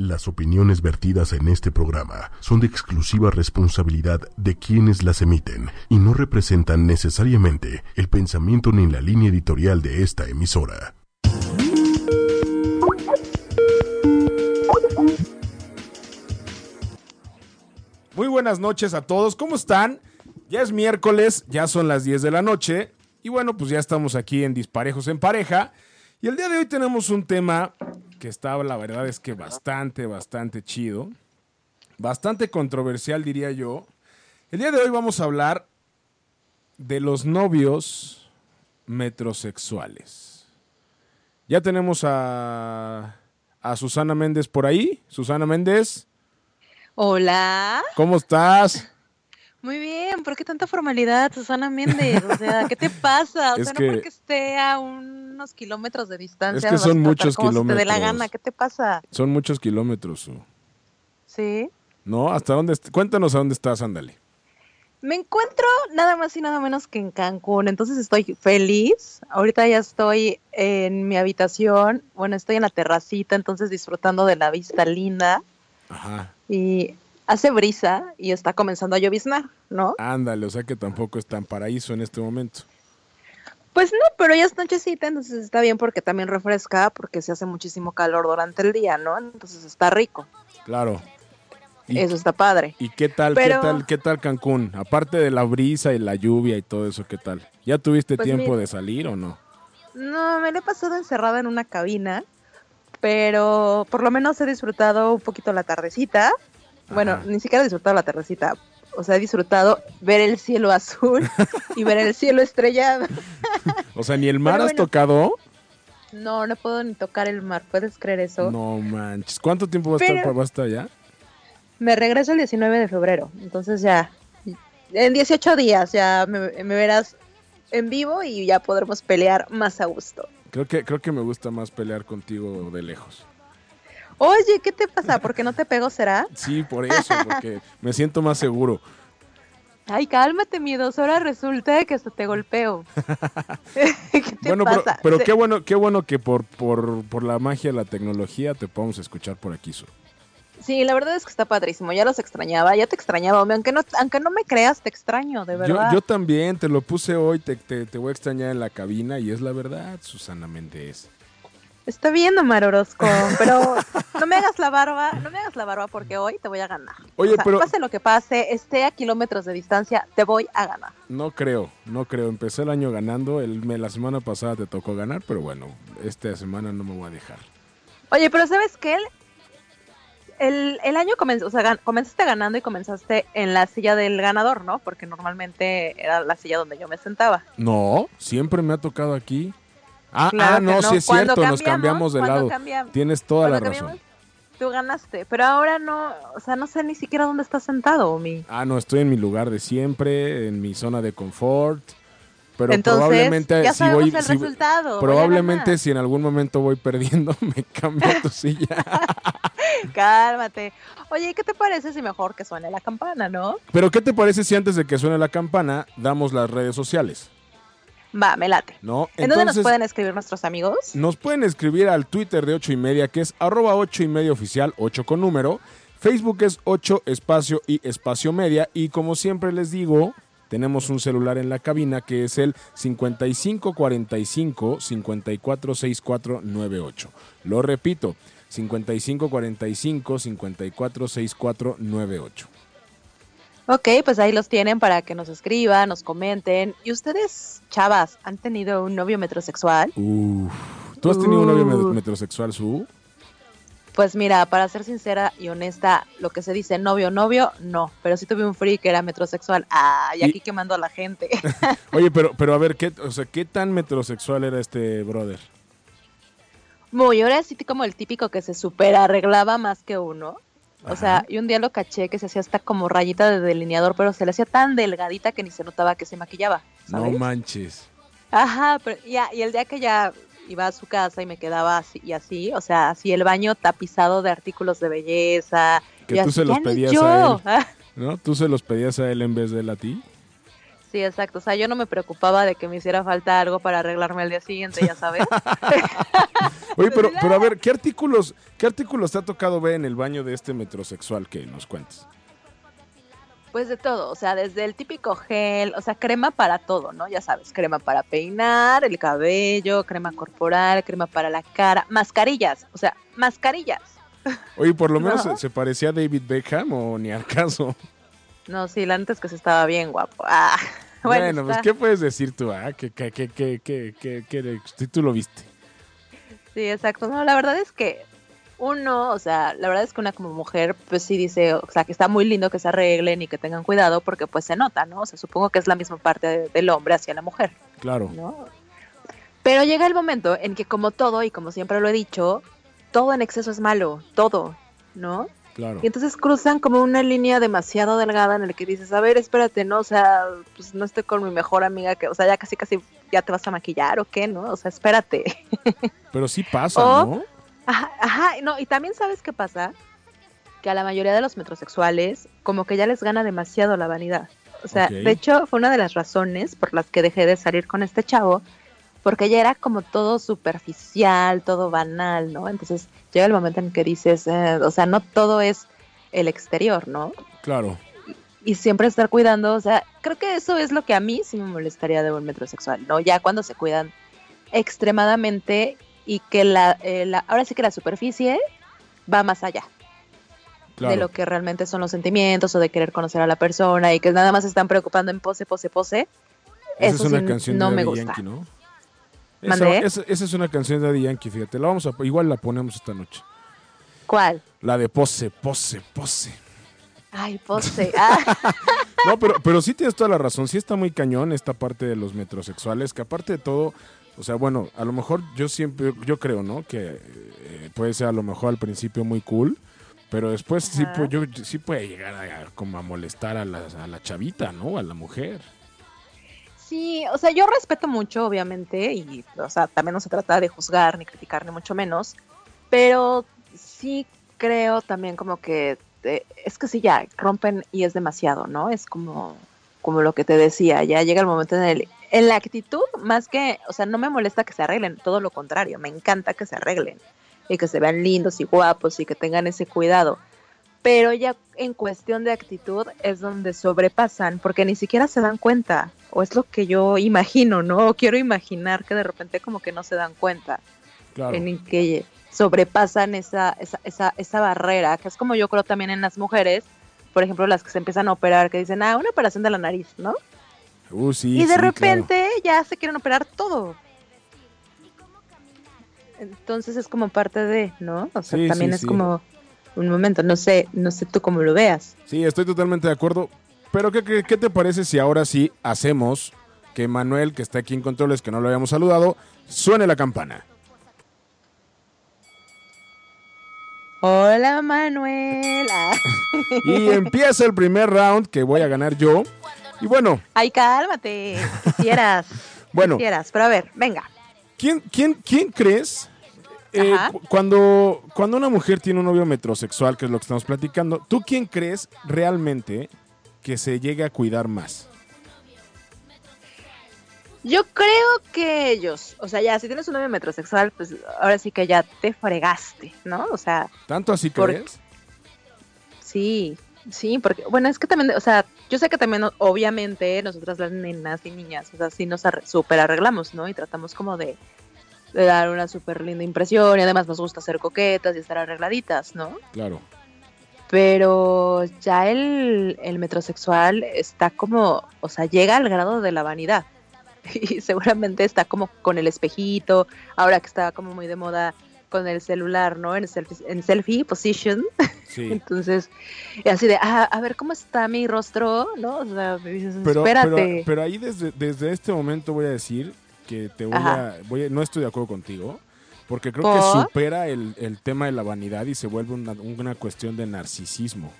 Las opiniones vertidas en este programa son de exclusiva responsabilidad de quienes las emiten y no representan necesariamente el pensamiento ni la línea editorial de esta emisora. Muy buenas noches a todos, ¿cómo están? Ya es miércoles, ya son las 10 de la noche y bueno, pues ya estamos aquí en Disparejos en Pareja y el día de hoy tenemos un tema que estaba, la verdad es que bastante, bastante chido. Bastante controversial, diría yo. El día de hoy vamos a hablar de los novios metrosexuales. Ya tenemos a, a Susana Méndez por ahí. Susana Méndez. Hola. ¿Cómo estás? Muy bien, ¿por qué tanta formalidad, Susana Méndez? O sea, ¿qué te pasa? O Es sea, que- no porque esté a unos kilómetros de distancia. Es que son muchos como se te dé la kilómetros. gana, ¿qué te pasa? Son muchos kilómetros. Su. Sí. ¿No? ¿Hasta dónde? Cuéntanos a dónde estás, ándale. Me encuentro nada más y nada menos que en Cancún, entonces estoy feliz. Ahorita ya estoy en mi habitación, bueno, estoy en la terracita, entonces disfrutando de la vista linda Ajá. y hace brisa y está comenzando a lloviznar, ¿no? Ándale, o sea que tampoco es tan paraíso en este momento. Pues no, pero ya es nochecita, entonces está bien porque también refresca, porque se hace muchísimo calor durante el día, ¿no? Entonces está rico, Claro. ¿Y, eso está padre. ¿y qué tal, Pero- qué tal, qué tal Cancún? Aparte de la brisa y la lluvia y todo eso, ¿qué tal? ¿Ya tuviste Pues tiempo mira. de salir o no? No, me lo he pasado encerrada en una cabina, pero por lo menos he disfrutado un poquito la tardecita. Bueno, Ajá. ni siquiera he disfrutado la tardecita, o sea, he disfrutado ver el cielo azul y ver el cielo estrellado. O sea, ni el mar Pero has bueno. tocado. No, no puedo ni tocar el mar, ¿puedes creer eso? No manches. ¿Cuánto tiempo vas a estar, vas a estar allá? Me regreso el 19 de febrero, entonces ya, en 18 días ya me, me verás en vivo y ya podremos pelear más a gusto. Creo que, creo que me gusta más pelear contigo de lejos. Oye, ¿qué te pasa? ¿Por qué no te pego será? Sí, por eso, porque me siento más seguro. Ay, cálmate, miedoso, ahora resulta que hasta te golpeo. ¿Qué te bueno, pero, pasa? pero Se- qué bueno, qué bueno que por, por, por la magia de la tecnología te podamos escuchar por aquí, Su. Sí, la verdad es que está padrísimo, ya los extrañaba, ya te extrañaba, hombre, aunque no, aunque no me creas, te extraño, de Yo, verdad. yo también, te lo puse hoy, te, te, te voy a extrañar en la cabina y es la verdad, Susana Méndez. Está bien, Omar Orozco, pero no me hagas la barba, no me hagas la barba porque hoy te voy a ganar. Oye, O sea, pero- pase lo que pase, esté a kilómetros de distancia, te voy a ganar. No creo, no creo. Empecé el año ganando, el, me- la semana pasada te tocó ganar, pero bueno, esta semana no me voy a dejar. Oye, pero ¿sabes qué? El, el, el año comenzó, o sea, gan- comenzaste ganando y comenzaste en la silla del ganador, ¿no? Porque normalmente era la silla donde yo me sentaba. No, siempre me ha tocado aquí. Ah, Claro ah, no, sí es Cuando cierto, nos cambiamos de lado. Tienes toda la razón. Tú ganaste, pero ahora no, o sea, no sé ni siquiera dónde estás sentado, Omi. Ah, no, estoy en mi lugar de siempre, en mi zona de confort. Pero Entonces, probablemente ya si voy, el si- resultado. probablemente si en algún momento voy perdiendo, me cambio a tu silla. Cálmate. Oye, ¿qué te parece si mejor que suene la campana, no? Pero ¿qué te parece si antes de que suene la campana damos las redes sociales? Va, me late. ¿No? ¿En dónde nos pueden escribir nuestros amigos? Nos pueden escribir al Twitter de 8 y media, que es arroba 8 y media oficial, 8 con número. Facebook es 8 espacio y espacio media. Y como siempre les digo, tenemos un celular en la cabina que es el 5545 546498. Lo repito, 5545 546498. Ok, pues ahí los tienen para que nos escriban, nos comenten. ¿Y ustedes, chavas, han tenido un novio metrosexual? Uf. ¿Tú has tenido un novio met- metrosexual, Su? Pues mira, para ser sincera y honesta, lo que se dice novio, novio, no. Pero sí tuve un free que era metrosexual. Ah, y Y- aquí quemando a la gente. Oye, pero, pero a ver, ¿qué, o sea, ¿qué tan metrosexual era este brother? Muy, ahora sí como el típico que se super arreglaba más que uno. O sea, y un día lo caché que se hacía hasta como rayita de delineador, pero se le hacía tan delgadita que ni se notaba que se maquillaba. ¿sabes? No manches. Ajá, pero ya, y el día que ya iba a su casa y me quedaba así y así, o sea, así el baño tapizado de artículos de belleza. Que y tú así, se los "Ya ni pedías yo". a él. ¿No? ¿Tú se los pedías a él en vez de él a ti? Sí, exacto. O sea, yo no me preocupaba de que me hiciera falta algo para arreglarme al día siguiente, ya sabes. Oye, pero, pero a ver, ¿qué artículos, ¿qué artículos te ha tocado ver en el baño de este metrosexual que nos cuentes? Pues de todo, o sea, desde el típico gel, o sea, crema para todo, ¿no? Ya sabes, crema para peinar, el cabello, crema corporal, crema para la cara, mascarillas, o sea, mascarillas. Oye, por lo menos No. se, se parecía a David Beckham o ni al caso. No, sí, la antes que se estaba bien guapo. Ah, bueno, Bueno, pues. ¿qué puedes decir tú? Ah? ¿Qué, qué, qué, qué, qué, qué, qué- si tú lo viste? Sí, exacto. No, la verdad es que uno, o sea, la verdad es que una como mujer, pues sí dice, o sea, que está muy lindo que se arreglen y que tengan cuidado porque pues se nota, ¿no? O sea, supongo que es la misma parte de- del hombre hacia la mujer, Claro. ¿no? Pero llega el momento en que como todo, y como siempre lo he dicho, todo en exceso es malo, todo, ¿no? Claro. Y entonces cruzan como una línea demasiado delgada en la que dices, a ver, espérate, ¿no? O sea, pues no estoy con mi mejor amiga, que, o sea, ya casi, casi, ya te vas a maquillar o qué, ¿no? O sea, espérate. Pero sí pasa, O- ¿no? Ajá, ajá, no, y también sabes qué pasa, que a la mayoría de los metrosexuales como que ya les gana demasiado la vanidad. O sea, de hecho fue una de las razones por las que dejé de salir con este chavo, porque ya era como todo superficial, todo banal, ¿no? Entonces llega el momento en que dices, eh, o sea, no todo es el exterior, ¿no? Claro. Y siempre estar cuidando, o sea, creo que eso es lo que a mí sí me molestaría de un metrosexual, ¿no? Ya cuando se cuidan extremadamente y que la, eh, la- ahora sí que la superficie va más allá Claro. de lo que realmente son los sentimientos o de querer conocer a la persona y que nada más se están preocupando en pose, pose, pose. Esa Eso es una sí canción no de me Daddy gusta. Yankee, ¿no? Esa, ¿Mandé? esa- esa es una canción de Daddy Yankee, fíjate. La vamos a, igual la ponemos esta noche. ¿Cuál? La de pose, pose, pose. Ay, pose. Ah, No, pero, pero sí tienes toda la razón. Sí está muy cañón esta parte de los metrosexuales, que aparte de todo, o sea, bueno, a lo mejor yo siempre, yo creo, ¿no? Que eh, puede ser a lo mejor al principio muy cool, pero después sí, Ajá. pu- yo, sí puede llegar a, como a molestar a la, a la chavita, ¿no? A la mujer. Sí, o sea, yo respeto mucho, obviamente, y, o sea, también no se trata de juzgar ni criticar, ni mucho menos, pero sí creo también como que eh, es que sí ya rompen y es demasiado, ¿no? Es como, como lo que te decía, ya llega el momento en el, en la actitud, más que, o sea, no me molesta que se arreglen, todo lo contrario, me encanta que se arreglen y que se vean lindos y guapos y que tengan ese cuidado. Pero ya en cuestión de actitud es donde sobrepasan, porque ni siquiera se dan cuenta, o es lo que yo imagino, ¿no? O quiero imaginar que de repente como que no se dan cuenta Claro. en que sobrepasan esa, esa, esa, esa barrera, que es como yo creo también en las mujeres, por ejemplo, las que se empiezan a operar, que dicen, ah, una operación de la nariz, ¿no? Uh, sí, y de sí, claro. repente ya se quieren operar todo. Entonces es como parte de, ¿no? O sea, Sí, también es como un momento, no sé, no sé tú cómo lo veas. Sí, estoy totalmente de acuerdo. Pero ¿qué, qué, qué te parece si ahora sí hacemos que Manuel, que está aquí en controles, que no lo habíamos saludado, suene la campana? Hola Manuela. Y empieza el primer round que voy a ganar yo. Y bueno, Ay, cálmate. Quisieras. Bueno. Quisieras. Pero a ver, venga. ¿quién, quién, quién crees eh, cu- cuando, cuando una mujer tiene un novio metrosexual, que es lo que estamos platicando, ¿tú quién crees realmente que se llegue a cuidar más? Yo creo que ellos, o sea, ya si tienes un novio metrosexual, pues ahora sí que ya te fregaste, ¿no? O sea, ¿Tanto así crees? sí, sí, porque, bueno, es que también, o sea, yo sé que también, obviamente, nosotras las nenas y niñas, o sea, sí nos súper arreglamos, ¿no? Y tratamos como de, de dar una súper linda impresión y además nos gusta ser coquetas y estar arregladitas, ¿no? Claro. Pero ya el, el metrosexual está como, o sea, llega al grado de la vanidad. Y seguramente está como con el espejito, ahora que está como muy de moda con el celular, ¿no? En selfie, en selfie position. Sí. Entonces, así de, ah, a ver cómo está mi rostro, ¿no? O sea, me dices, Pero, espérate. pero, pero ahí desde, desde este momento voy a decir que te voy Ajá. a, voy a- No estoy de acuerdo contigo. Porque creo ¿Por? que supera el, el tema de la vanidad y se vuelve una, una cuestión de narcisismo.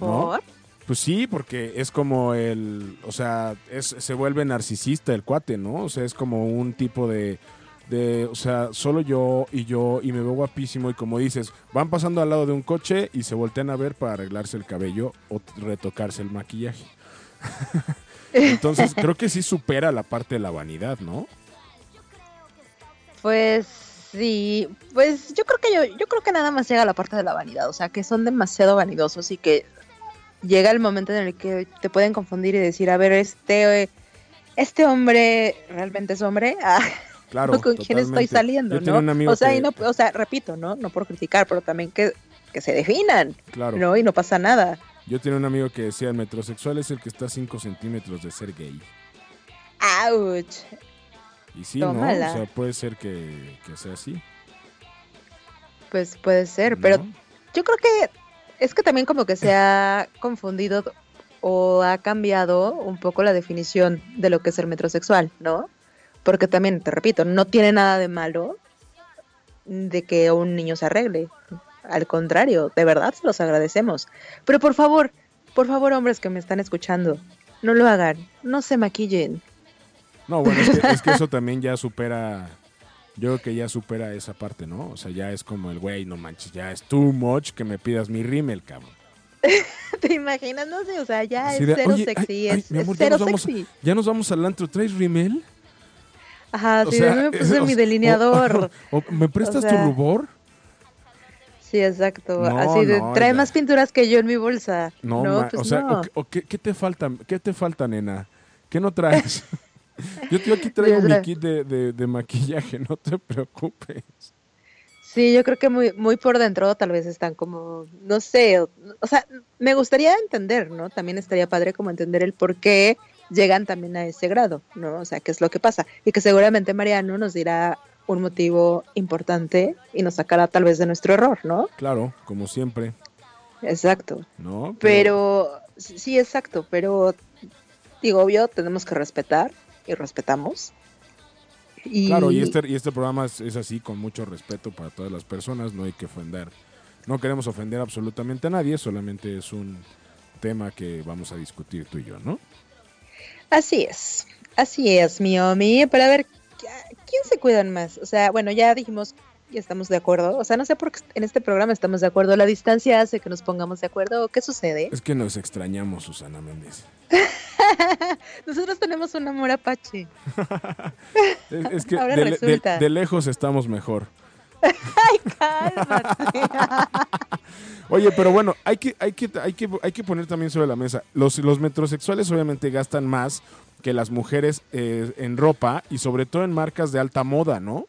¿no? ¿Por? Pues sí, porque es como el, o sea, es, se vuelve narcisista el cuate, ¿no? O sea, es como un tipo de, de, o sea, solo yo y yo y me veo guapísimo y como dices, van pasando al lado de un coche y se voltean a ver para arreglarse el cabello o retocarse el maquillaje. Entonces, creo que sí supera la parte de la vanidad, ¿no? Pues sí, pues yo creo que yo, yo creo que nada más llega a la parte de la vanidad, o sea, que son demasiado vanidosos y que llega el momento en el que te pueden confundir y decir, a ver, este, este hombre realmente es hombre, ah, Claro. con quién estoy saliendo, Yo tenía un ¿no? amigo O sea, que- y no, o sea, repito, ¿no? No por criticar, pero también que, que se definan, Claro. ¿no? Y no pasa nada. Yo tenía un amigo que decía, el metrosexual es el que está a 5 centímetros de ser gay. ¡Auch! Y sí, Tómala. ¿no? O sea, puede ser que, que sea así. Pues puede ser, pero yo creo que es que también como que se ha confundido o ha cambiado un poco la definición de lo que es el metrosexual, ¿no? Porque también, te repito, no tiene nada de malo de que un niño se arregle. Al contrario, de verdad se los agradecemos. Pero por favor, por favor, hombres que me están escuchando, no lo hagan, no se maquillen. No, bueno, es que, es que eso también ya supera. Yo creo que ya supera esa parte, ¿no? O sea, ya es como el güey, no manches, ya es too much que me pidas mi rímel, cabrón. ¿Te imaginas? No sé, o sea, ya Así es de, cero "Oye, sexy, ay, ay, es, mi es amor, ya cero nos vamos- sexy. Ya nos vamos al antro, ¿traes rímel? Ajá, sí, sea, me puse o- mi delineador. o- ¿Me prestas sea, tu rubor? Sí, exacto. No, Así de, no, trae ya. más pinturas que yo en mi bolsa. No, No, ma- pues o sea, qué, qué te falta? ¿Qué te falta, nena? ¿Qué no traes? yo, yo aquí traigo Sí, mi kit de, de- de maquillaje, no te preocupes. Sí, yo creo que muy, muy por dentro tal vez están como, no sé, o, o sea, me gustaría entender, ¿no? También estaría padre como entender el por qué llegan también a ese grado, ¿no? O sea, qué es lo que pasa. Y que seguramente Mariano nos dirá un motivo importante y nos sacará tal vez de nuestro error, ¿no? Claro, como siempre, Exacto. ¿no? Pero, sí, exacto, pero digo, obvio, tenemos que respetar y respetamos. Y, Claro, y este, y este programa es, es así, con mucho respeto para todas las personas, no hay que ofender. No queremos ofender absolutamente a nadie, solamente es un tema que vamos a discutir tú y yo, ¿no? Así es, así es, mi Omi. Pero a ver, ¿quién se cuidan más? O sea, bueno, ya dijimos y estamos de acuerdo. O sea, no sé por qué en este programa estamos de acuerdo. La distancia hace que nos pongamos de acuerdo. ¿Qué sucede? Es que nos extrañamos, Susana Méndez. Nosotros tenemos un amor apache. Es, es que Ahora de, de- resulta. de lejos estamos mejor. Ay, cálmate. Oye, pero bueno, hay que, hay que, hay que, hay que poner también sobre la mesa. Los, los metrosexuales obviamente gastan más que las mujeres eh, en ropa y sobre todo en marcas de alta moda, ¿no?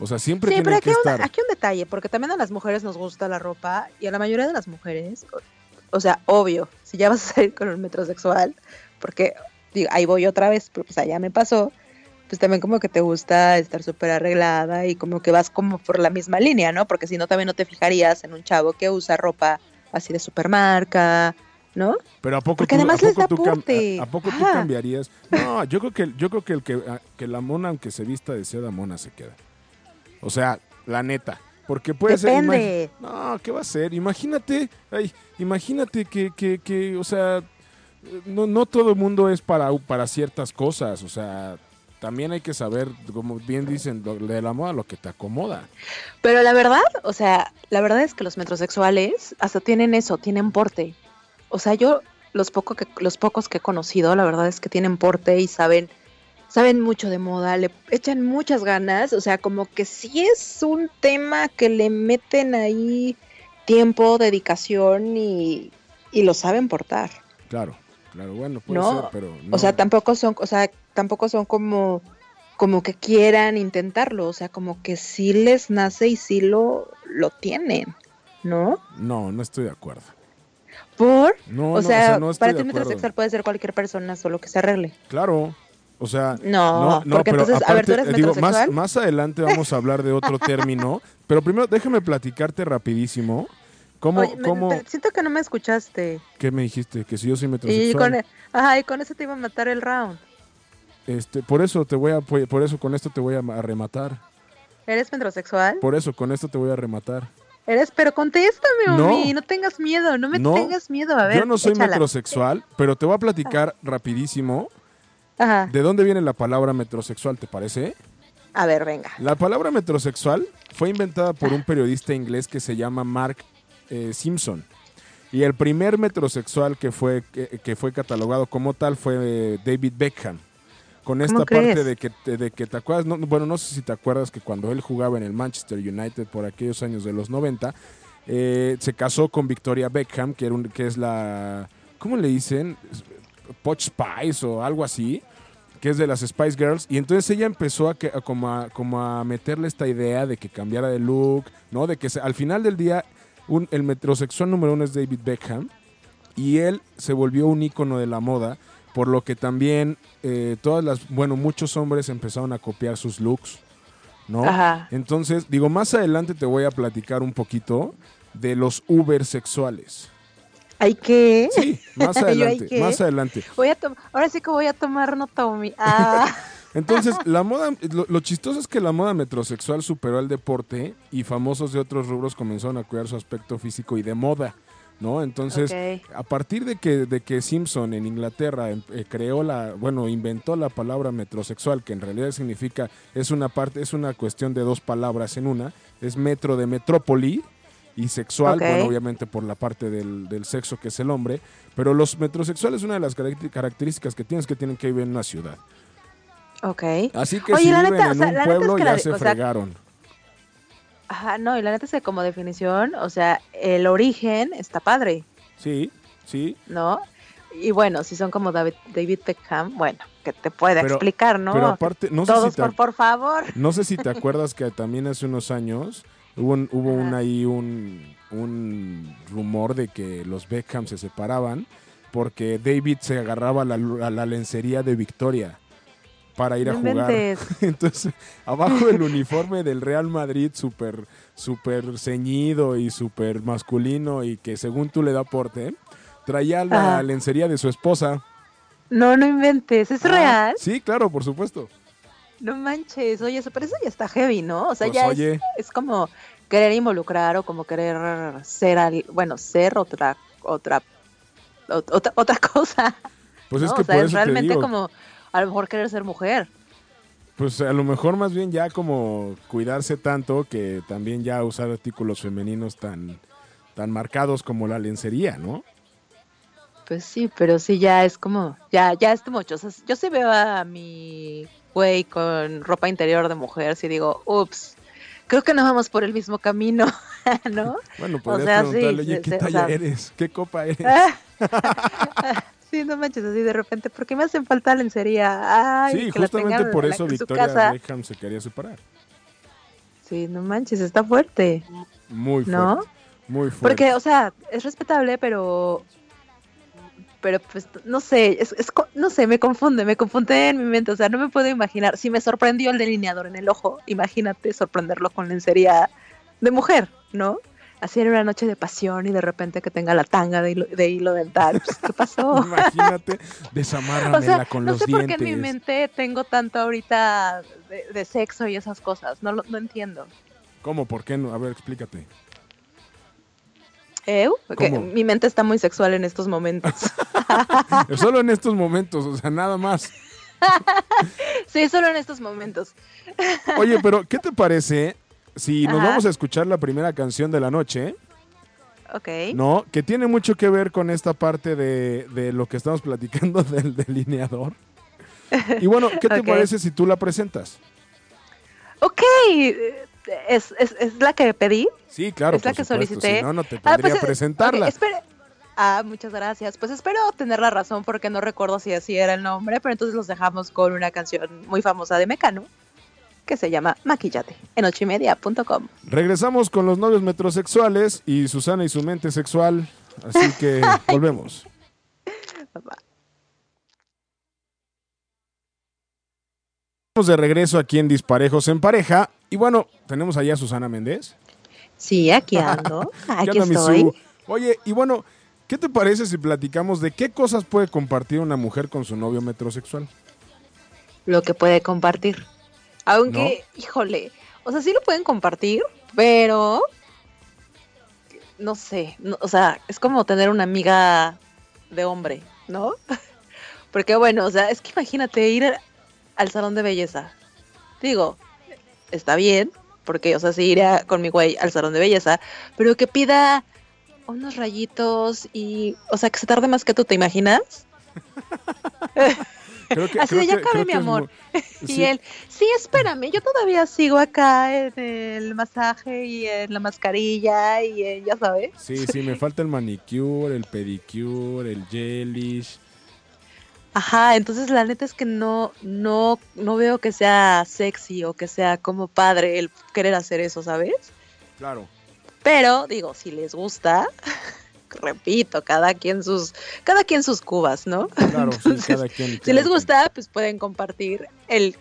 O sea, siempre Sí, pero tienen aquí, que un- estar. aquí un detalle, porque también a las mujeres nos gusta la ropa y a la mayoría de las mujeres, o, o sea, obvio, si ya vas a salir con un metrosexual, porque digo, ahí voy otra vez, pero pues allá me pasó, pues también como que te gusta estar súper arreglada y como que vas como por la misma línea, ¿no? Porque si no, también no te fijarías en un chavo que usa ropa así de supermarca, ¿no? Pero a poco Porque tú, además a les poco da tú cam- a, a poco tú cambiarías? No, yo creo que yo creo que el que, a- que la mona aunque se vista de seda mona se queda. O sea, la neta, porque puede ser Depende. imagi- No, ¿qué va a ser? Imagínate, ay, imagínate que, que, que, o sea, no, no todo el mundo es para, para ciertas cosas, o sea, también hay que saber, como bien dicen, de la moda lo que te acomoda. Pero la verdad, o sea, la verdad es que los metrosexuales hasta tienen eso, tienen porte. O sea, yo los poco que los pocos que he conocido, la verdad es que tienen porte y saben saben mucho de moda, le echan muchas ganas, o sea, como que sí es un tema que le meten ahí tiempo, dedicación y, y lo saben portar. Claro, claro, bueno, puede No, ser, pero O sea, no. tampoco son, o sea, tampoco son como como que quieran intentarlo, o sea, como que sí les nace y sí lo lo tienen, ¿no? No, no estoy de acuerdo. Por, No, o, no, sea, no estoy para ti un puede ser cualquier persona, solo que se arregle. Claro, o sea, No, porque pero entonces, a ver, tú eres digo, más, más adelante vamos a hablar de otro término, pero primero déjame platicarte rapidísimo. ¿Cómo, Oye, siento que no me escuchaste. qué me dijiste? Que si yo soy Y metrosexual. con, ajá, y con eso te iba a matar el round. Este, por eso te voy a, por eso con esto te voy a, a rematar. ¿Eres metrosexual? Por eso con esto te voy a rematar. Eres, pero contéstame, No. Omi, no tengas miedo, no me No. tengas miedo, a ver. yo no soy échala. metrosexual, pero te voy a platicar rapidísimo Ajá, de dónde viene la palabra metrosexual, ¿te parece? a ver, venga. La palabra metrosexual fue inventada por un periodista inglés que se llama Mark eh, Simpson. Y el primer metrosexual que fue, que, que fue catalogado como tal fue eh, David Beckham. Con esta ¿Cómo parte de que, de que te acuerdas, no, bueno, no sé si te acuerdas que cuando él jugaba en el Manchester United por aquellos años de los 90, eh, se casó con Victoria Beckham, que, era un- que es la, ¿cómo le dicen? Poch Spice o algo así, que es de las Spice Girls. Y entonces ella empezó a, que, a como, a, como a meterle esta idea de que cambiara de look, ¿no? De que se- al final del día un- el metrosexual número uno es David Beckham y él se volvió un ícono de la moda, por lo que también eh, todas las, bueno, muchos hombres empezaron a copiar sus looks, ¿no? Ajá. Entonces, digo, más adelante te voy a platicar un poquito de los Uber sexuales. ¿Hay que? Sí, más ¿Yo hay adelante, más adelante. Voy a Ahora sí que voy a tomar nota. Omi. Ah, Entonces, la moda, lo, lo chistoso es que la moda metrosexual superó al deporte y famosos de otros rubros comenzaron a cuidar su aspecto físico y de moda, ¿no? Entonces, a partir de que, de que Simpson en Inglaterra em- eh, creó la, bueno, inventó la palabra metrosexual, que en realidad significa, es una parte, es una cuestión de dos palabras en una, es metro de metrópoli y sexual, bueno, obviamente por la parte del, del sexo que es el hombre, pero los metrosexuales, una de las caracter- características que tienen es que tienen que vivir en una ciudad. Ok. Así que Oye, si la viven neta, o en sea, un la neta es pueblo que ya la- se o sea, fregaron. Ajá, no, y la neta es que como definición, o sea, el origen está padre, Sí, sí. ¿no? Y bueno, si son como David, David Beckham, bueno, que te Pero- explicar, ¿no? Pero aparte, no sé, si te, por, por favor. no sé si te acuerdas que también hace unos años hubo, un, hubo un ahí un, un rumor de que los Beckham se separaban porque David se agarraba a la, a la lencería de Victoria para ir a jugar. Entonces, abajo del uniforme del Real Madrid, súper súper ceñido y súper masculino y que según tú le da porte, traía la lencería de su esposa. No, no inventes, ¿es Ah, real? Sí, claro, por supuesto. No manches, oye, eso, pero eso ya está heavy, ¿no? O sea, Pues, ya es- oye. es, como querer involucrar o como querer ser, al, bueno, ser otra, otra, ot- otra, otra cosa. Pues es que o sea, por es eso te realmente digo, como a lo mejor querer ser mujer. Pues a lo mejor más bien ya como cuidarse tanto que también ya usar artículos femeninos tan, tan marcados como la lencería, ¿no? Pues sí, pero sí ya es como, ya, ya es mucho. O sea, yo sí veo a mi güey con ropa interior de mujer, sí digo, ups, creo que no vamos por el mismo camino, ¿no? Bueno, podrías sea, sí, preguntarle, oye, ¿qué sí, o talla sea- eres? ¿Qué copa eres? sí, no manches, así de repente, ¿por qué me hacen falta lencería? Ay, sí, que la justamente tengan por la- eso su Victoria. Beckham se quería separar. Sí, no manches, está fuerte. Muy fuerte. ¿No? Muy fuerte. Porque, o sea, es respetable, pero. Pero, pues, no sé, es, es no sé, me confunde, me confunde en mi mente. O sea, no me puedo imaginar. Si me sorprendió el delineador en el ojo, imagínate sorprenderlo con lencería de mujer, ¿no? Así en una noche de pasión y de repente que tenga la tanga de hilo, de hilo dental. Pues, ¿Qué pasó? Imagínate, O desamárramela sea, con no los sé por dientes. qué en mi mente tengo tanto ahorita de, de sexo y esas cosas. No, lo- no entiendo. ¿Cómo? ¿Por qué no? A ver, explícate. ¿Eh? Porque ¿Cómo? mi mente está muy sexual en estos momentos. Solo en estos momentos, o sea, nada más. sí, solo en estos momentos. Oye, pero ¿qué te parece si nos Ajá. vamos a escuchar la primera canción de la noche? Ok. ¿No? Que tiene mucho que ver con esta parte de, de lo que estamos platicando del delineador. Y bueno, ¿qué te Ok. parece si tú la presentas? Ok. eh, ¿Es, es, es la que pedí? Sí, claro. ¿Es la que supuesto, solicité? Si no, no te Ah, podría pues, eh, presentarla. ok, espere- Ah, muchas gracias. Pues espero tener la razón porque no recuerdo si así era el nombre, pero entonces los dejamos con una canción muy famosa de Mecano que se llama Maquillate en ochimedia.com. Regresamos con los novios metrosexuales y Susana y su mente sexual. Así que volvemos. Estamos de regreso aquí en Disparejos en Pareja. Y bueno, tenemos allá a Susana Méndez. Sí, aquí ando. ¿Qué Aquí estoy. Oye, y bueno, ¿qué te parece si platicamos de qué cosas puede compartir una mujer con su novio metrosexual? Lo que puede compartir. Aunque, híjole, o sea, sí lo pueden compartir, pero no sé, no- o sea, es como tener una amiga de hombre, ¿no? Porque bueno, o sea, es que imagínate ir al salón de belleza. Digo, está bien, porque, o sea, sí iría con mi güey al salón de belleza, pero que pida unos rayitos y, o sea, que se tarde más que tú, ¿te imaginas? Creo que- Así creo de, ya que- acabé, mi amor. muy- Y sí, él, sí, espérame, yo todavía sigo acá en el masaje y en la mascarilla y en- ya sabes. Sí, sí, me falta el manicure, el pedicure, el gelish. Ajá, entonces la neta es que no, no, no veo que sea sexy o que sea como padre el querer hacer eso, ¿sabes? Claro. Pero digo, si les gusta, repito, cada quien sus, cada quien sus cubas, ¿no? Claro, sí, cada quien. Si les quien. gusta, pues pueden compartir el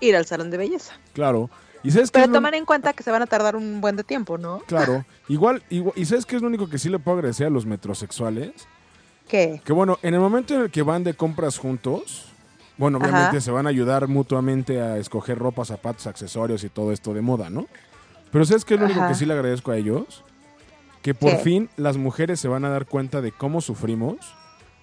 ir al salón de belleza. Claro. ¿Y sabes Pero lo- tomar en cuenta que se van a tardar un buen de tiempo, ¿no? Claro. Igual, igual, ¿y sabes qué es lo único que sí le puedo agradecer a los metrosexuales? ¿Qué? Que bueno, en el momento en el que van de compras juntos, bueno, obviamente Ajá. se van a ayudar mutuamente a escoger ropa, zapatos, accesorios y todo esto de moda, ¿no? Pero ¿sabes qué es lo único que sí le agradezco a ellos? Que por ¿Qué? fin las mujeres se van a dar cuenta de cómo sufrimos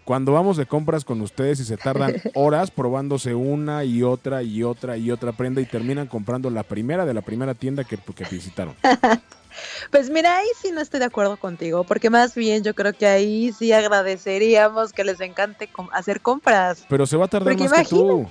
cuando vamos de compras con ustedes y se tardan horas probándose una y otra y otra y otra prenda y terminan comprando la primera de la primera tienda que, que visitaron. Pues mira, ahí sí no estoy de acuerdo contigo, porque más bien yo creo que ahí sí agradeceríamos que les encante hacer compras. Pero se va a tardar Porque más que tú.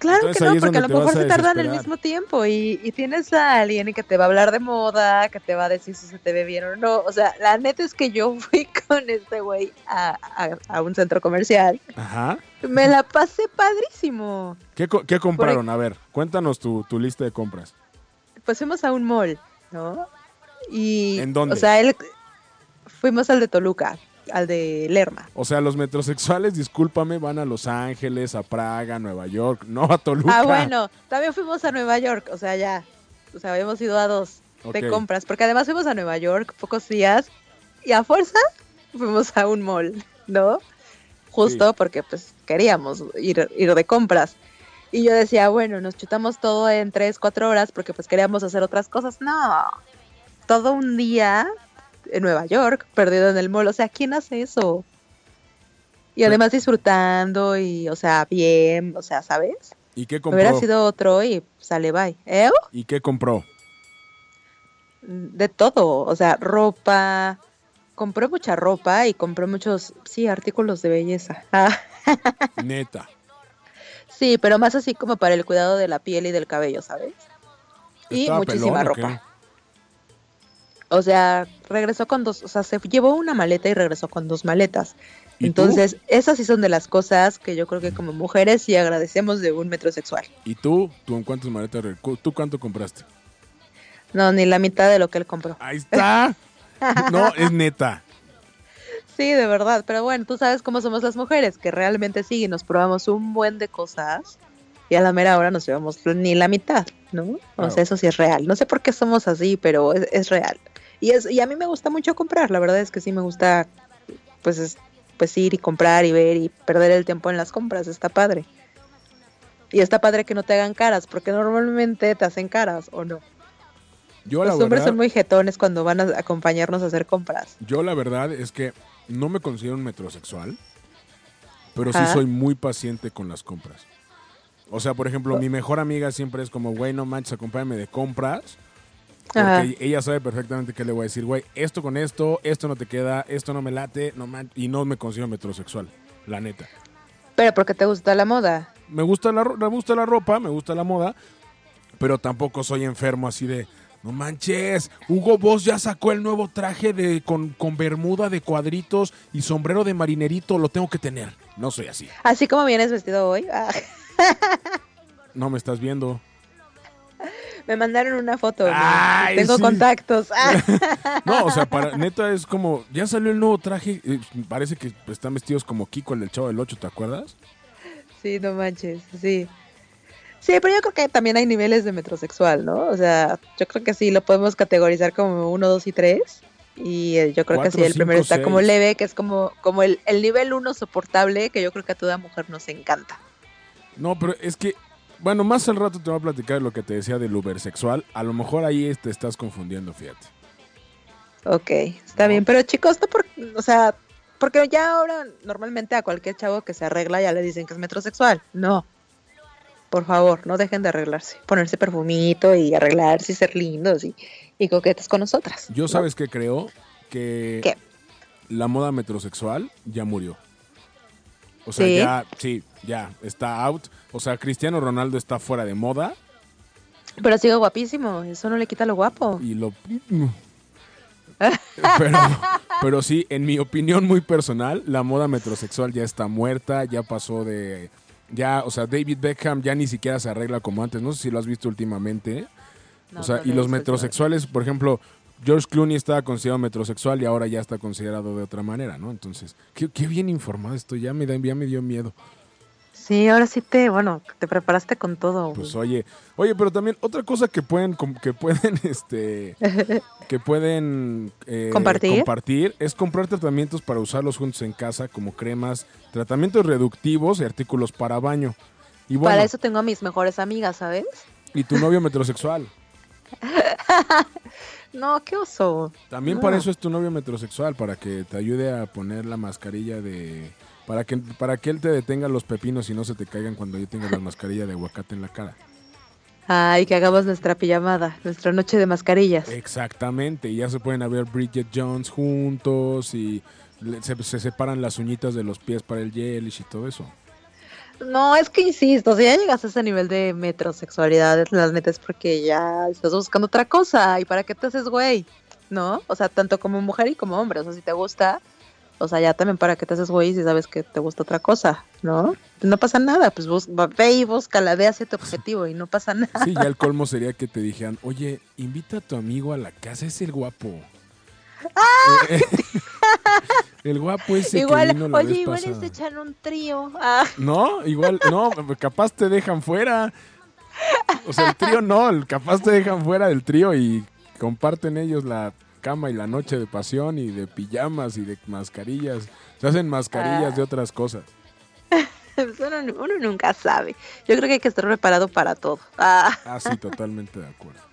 Claro Entonces que no, porque a lo mejor se tardan el mismo tiempo y, y tienes a alguien que te va a hablar de moda, que te va a decir si se te ve bien o no. O sea, la neta es que yo fui con este güey a, a- a un centro comercial. Ajá. Me la pasé padrísimo. ¿Qué, qué compraron? A ver, cuéntanos tu, tu lista de compras. Pues fuimos a un mall, ¿no? Y, ¿En dónde? O sea, él, fuimos al de Toluca, al de Lerma. O sea, los metrosexuales, discúlpame, van a Los Ángeles, a Praga, Nueva York, no a Toluca. Ah, bueno, también fuimos a Nueva York, o sea, ya. O sea, habíamos ido a dos de compras, porque además fuimos a Nueva York pocos días y a fuerza fuimos a un mall, ¿no? Justo Sí. porque pues queríamos ir, ir de compras. Y yo decía, bueno, nos chutamos todo en tres, cuatro horas porque pues queríamos hacer otras cosas. No, todo un día en Nueva York, perdido en el mall. O sea, ¿quién hace eso? Y además disfrutando y, o sea, bien, o sea, ¿sabes? ¿Y qué compró? Hubiera sido otro y sale bye. ¿Eh? ¿Y qué compró? De todo, o sea, ropa. Compré mucha ropa y compré muchos, sí, artículos de belleza. Neta. sí, pero más así como para el cuidado de la piel y del cabello, ¿sabes? Y ¿Estaba muchísima pelón ropa. O sea, regresó con dos, o sea, se llevó una maleta y regresó con dos maletas. Entonces, esas sí son de las cosas que yo creo que como mujeres sí agradecemos de un metrosexual. ¿Y tú? ¿Tú en cuántas maletas? ¿Tú cuánto compraste? No, ni la mitad de lo que él compró. Ahí está. No, es neta. Sí, de verdad, pero bueno, tú sabes cómo somos las mujeres, que realmente sí, nos probamos un buen de cosas y a la mera hora nos llevamos ni la mitad, ¿no? O sea, eso sí es real. No sé por qué somos así, pero es, es real. Y, es, y a mí me gusta mucho comprar, la verdad es que sí me gusta, pues, es- pues ir y comprar y ver y perder el tiempo en las compras, está padre. Y está padre que no te hagan caras, porque normalmente te hacen caras, ¿o no? Yo la Los hombres verdad, son muy jetones cuando van a acompañarnos a hacer compras. yo la verdad es que no me considero un metrosexual, pero sí Ajá. soy muy paciente con las compras. O sea, por ejemplo, mi mejor amiga siempre es como, güey, no manches, acompáñame de compras. Porque Ajá. ella sabe perfectamente qué le voy a decir, güey, esto con esto, esto no te queda, esto no me late, no man y no me considero metrosexual, la neta. Pero porque te gusta la moda. Me gusta la, me gusta la ropa, me gusta la moda, pero tampoco soy enfermo así de, no manches, Hugo Boss ya sacó el nuevo traje de con, con bermuda de cuadritos y sombrero de marinerito, lo tengo que tener. No soy así. Así como vienes vestido hoy. ah, No me estás viendo. Me mandaron una foto. Ay, Tengo sí. contactos. No, o sea, para, neta es como, ya salió el nuevo traje, eh, parece que están vestidos como Kiko, el del Chavo del 8, ¿te acuerdas? sí, no manches. Sí. Sí, pero yo creo que también hay niveles de metrosexual, ¿no? O sea, yo creo que sí lo podemos categorizar como uno, dos y tres. Y eh, yo creo que sí, el primero está como leve, que es como, como el, el nivel uno soportable, que yo creo que a toda mujer nos encanta. No, pero es que, bueno, más al rato te voy a platicar lo que te decía del Uber sexual. A lo mejor ahí te estás confundiendo, fíjate. Ok, está bien. Pero chicos, no por, o sea, porque ya ahora normalmente a cualquier chavo que se arregla ya le dicen que es metrosexual. No. Por favor, no dejen de arreglarse. Ponerse perfumito y arreglarse y ser lindos y, y coquetes con nosotras. Yo ¿no? sabes que creo que ¿Qué? la moda metrosexual ya murió. O sea, ¿Sí? ya, sí, ya, está out. O sea, Cristiano Ronaldo está fuera de moda Pero sigue guapísimo, eso no le quita lo guapo. y lo... Pero, pero sí, en mi opinión muy personal, la moda metrosexual ya está muerta, ya pasó de... Ya, o sea, David Beckham ya ni siquiera se arregla como antes. No sé si lo has visto últimamente. No, o sea, no y los metrosexuales, por ejemplo, George Clooney estaba considerado metrosexual y ahora ya está considerado de otra manera, ¿no? Entonces, qué, qué bien informado estoy, ya me, da- ya me dio miedo. Sí, ahora sí te, bueno, te preparaste con todo. Pues güey. oye, oye, pero también otra cosa que pueden, que pueden, este, que pueden eh, ¿Compartir? compartir es comprar tratamientos para usarlos juntos en casa, como cremas, tratamientos reductivos y artículos para baño. Y bueno, Para eso tengo a mis mejores amigas, ¿sabes? y tu novio metrosexual. No, qué oso. También No. para eso es tu novio metrosexual, para que te ayude a poner la mascarilla de... Para que, para que él te detenga los pepinos y no se te caigan cuando yo tenga la mascarilla de aguacate en la cara. Ay, que hagamos nuestra pijamada, nuestra noche de mascarillas. Exactamente, y ya se pueden ver Bridget Jones juntos y se, se separan las uñitas de los pies para el gelish y todo eso. No, es que insisto, si ya llegas a ese nivel de metrosexualidad, la neta es porque ya estás buscando otra cosa. ¿Y para qué te haces güey? ¿No? O sea, tanto como mujer y como hombre. O sea, si te gusta, o sea, ya también para qué te haces güey si sabes que te gusta otra cosa, ¿no? No pasa nada, pues bus- ve y búscala, ve hacia tu objetivo y no pasa nada. Sí, ya el colmo sería que te dijeran, oye, invita a tu amigo a la casa, es el guapo. Eh, el guapo ese que igual, vino la oye, vez igual pasada. se echan un trío. Ah, No, igual, no, capaz te dejan fuera. O sea, el trío no, el capaz te dejan fuera del trío y comparten ellos la cama y la noche de pasión y de pijamas y de mascarillas. Se hacen mascarillas Ah. de otras cosas. uno, uno nunca sabe. Yo creo que hay que estar preparado para todo. Ah. Ah, sí, totalmente de acuerdo.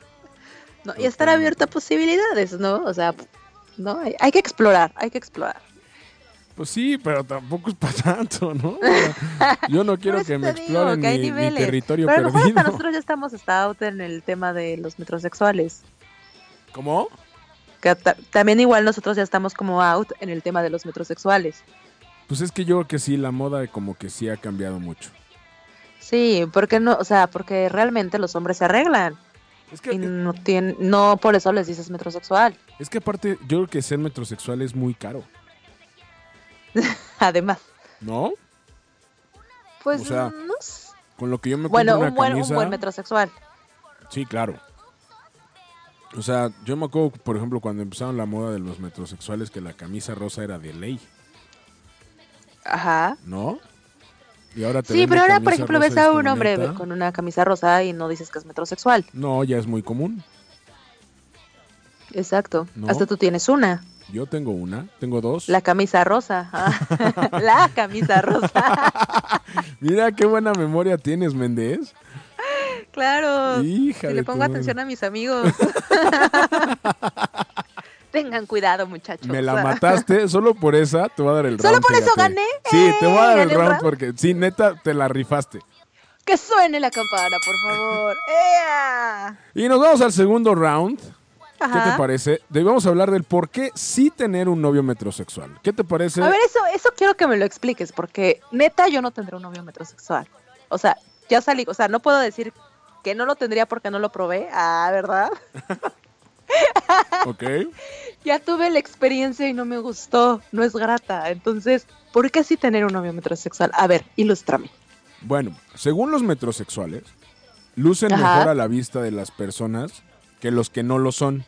No, y estar abierto a posibilidades, ¿no? O sea, no, hay, hay que explorar, hay que explorar. Pues sí, pero tampoco es para tanto, ¿no? Yo no quiero que me digo exploren que hay mi, mi niveles. territorio Pero a lo mejor hasta perdido. nosotros ya estamos out en el tema de los metrosexuales. ¿Cómo? Que ta- también igual nosotros ya estamos como out en el tema de los metrosexuales. Pues es que yo creo que sí, la moda como que sí ha cambiado mucho. Sí, porque no, o sea, porque realmente los hombres se arreglan Es que, y no tienen, no por eso les dices metrosexual. es que aparte, yo creo que ser metrosexual es muy caro, Además, ¿no? pues O sea, no sé. Con lo que yo me bueno, compro un buen, un buen metrosexual. Sí, claro. O sea, yo me acuerdo, por ejemplo, cuando empezaron la moda de los metrosexuales, que la camisa rosa era de ley, Ajá. ¿no? Y ahora te Sí, pero ahora, por ejemplo, ves a un hombre con una camisa rosa y no dices que es metrosexual. No, ya es muy común. Exacto. No. Hasta tú tienes una, Yo tengo una, tengo dos. la camisa rosa. Ah, la camisa rosa. Mira qué buena memoria tienes, Méndez. claro. Hija Si le pongo madre. atención a mis amigos. Tengan cuidado, muchachos. Me la mataste, solo por esa te voy a dar el round. ¿Solo por eso gané? Sí, te voy a dar el ¿Gané un round round? porque, sí, neta, te la rifaste. Que suene la campana, por favor. ¡Ea! Y nos vamos al segundo round. ¿Qué te parece? Debemos hablar del por qué sí tener un novio metrosexual. ¿Qué te parece? A ver, eso, eso quiero que me lo expliques, porque neta yo no tendré un novio metrosexual. O sea, ya salí, o sea, no puedo decir que no lo tendría porque no lo probé. Ah, ¿verdad? Ok. Ya tuve la experiencia y no me gustó, no es grata. Entonces, ¿por qué sí tener un novio metrosexual? A ver, ilústrame. Bueno, según los metrosexuales, lucen Ajá. mejor a la vista de las personas que los que no lo son.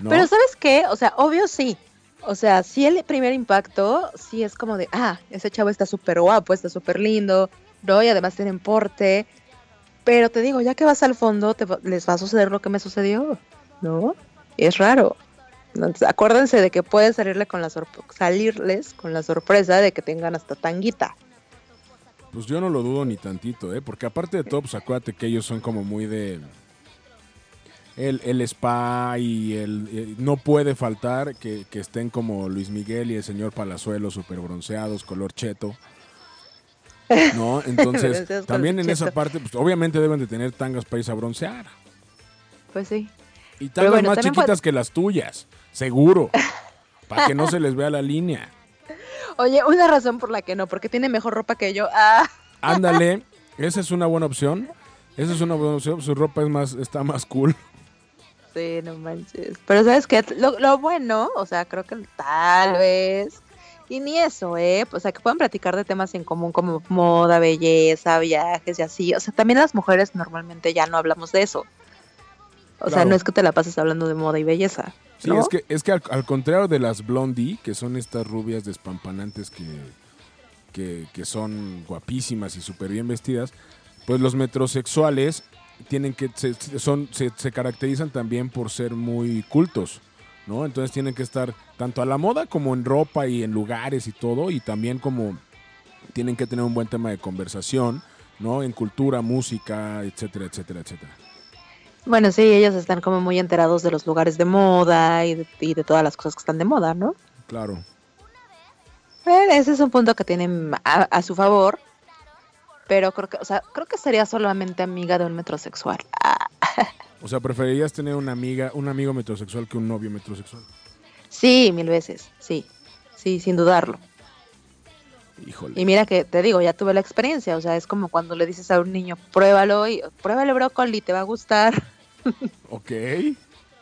¿No? Pero ¿sabes qué? O sea, obvio sí. O sea, sí el primer impacto, sí es como de, ah, ese chavo está súper guapo, está súper lindo, ¿no? Y además tienen porte. Pero te digo, ya que vas al fondo, te les va a suceder lo que me sucedió, ¿no? Es raro. Entonces, acuérdense de que puede salirle con la salirles con la sorpresa de que tengan hasta tanguita. Pues yo no lo dudo ni tantito, ¿eh? Porque aparte de todo, pues acuérdate que ellos son como muy de... El, el spa y el... no puede faltar que, que estén como Luis Miguel y el señor Palazuelo super bronceados, color cheto. ¿No? Entonces, también en esa parte, pues obviamente deben de tener tangas para irse a broncear. Pues sí. Y tangas bueno, más chiquitas que las tuyas, seguro. para que no se les vea la línea. Oye, una razón por la que no, porque tiene mejor ropa que yo. Ah, Ándale, esa es una buena opción. Esa es una buena opción. Su ropa es más, está más cool. sí, no manches. Pero ¿sabes? Lo, lo bueno, o sea, creo que tal vez... Y ni eso, ¿eh? O sea, que puedan platicar de temas en común como moda, belleza, viajes y así. O sea, también las mujeres normalmente ya no hablamos de eso. O sea, no es que te la pases hablando de moda y belleza. Sí, ¿no? es que, es que al, al contrario de las blondie, que son estas rubias despampanantes que, que, que son guapísimas y súper bien vestidas, pues los metrosexuales tienen que se, se- son se, se caracterizan también por ser muy cultos, ¿no? Entonces tienen que estar tanto a la moda como en ropa y en lugares y todo, y también como tienen que tener un buen tema de conversación, ¿no? En cultura, música, etcétera, etcétera, etcétera. Bueno, sí, ellos están como muy enterados de los lugares de moda y de, y de todas las cosas que están de moda, ¿no? Claro. Ese es un punto que tienen a, a su favor. Pero creo que, o sea, creo que sería solamente amiga de un metrosexual. O sea, preferirías tener una amiga, un amigo metrosexual que un novio metrosexual. sí, mil veces, sí. Sí, sin dudarlo. Híjole. Y mira que te digo, ya tuve la experiencia. O sea, es como cuando le dices a un niño, pruébalo y pruébale brócoli, te va a gustar. Ok.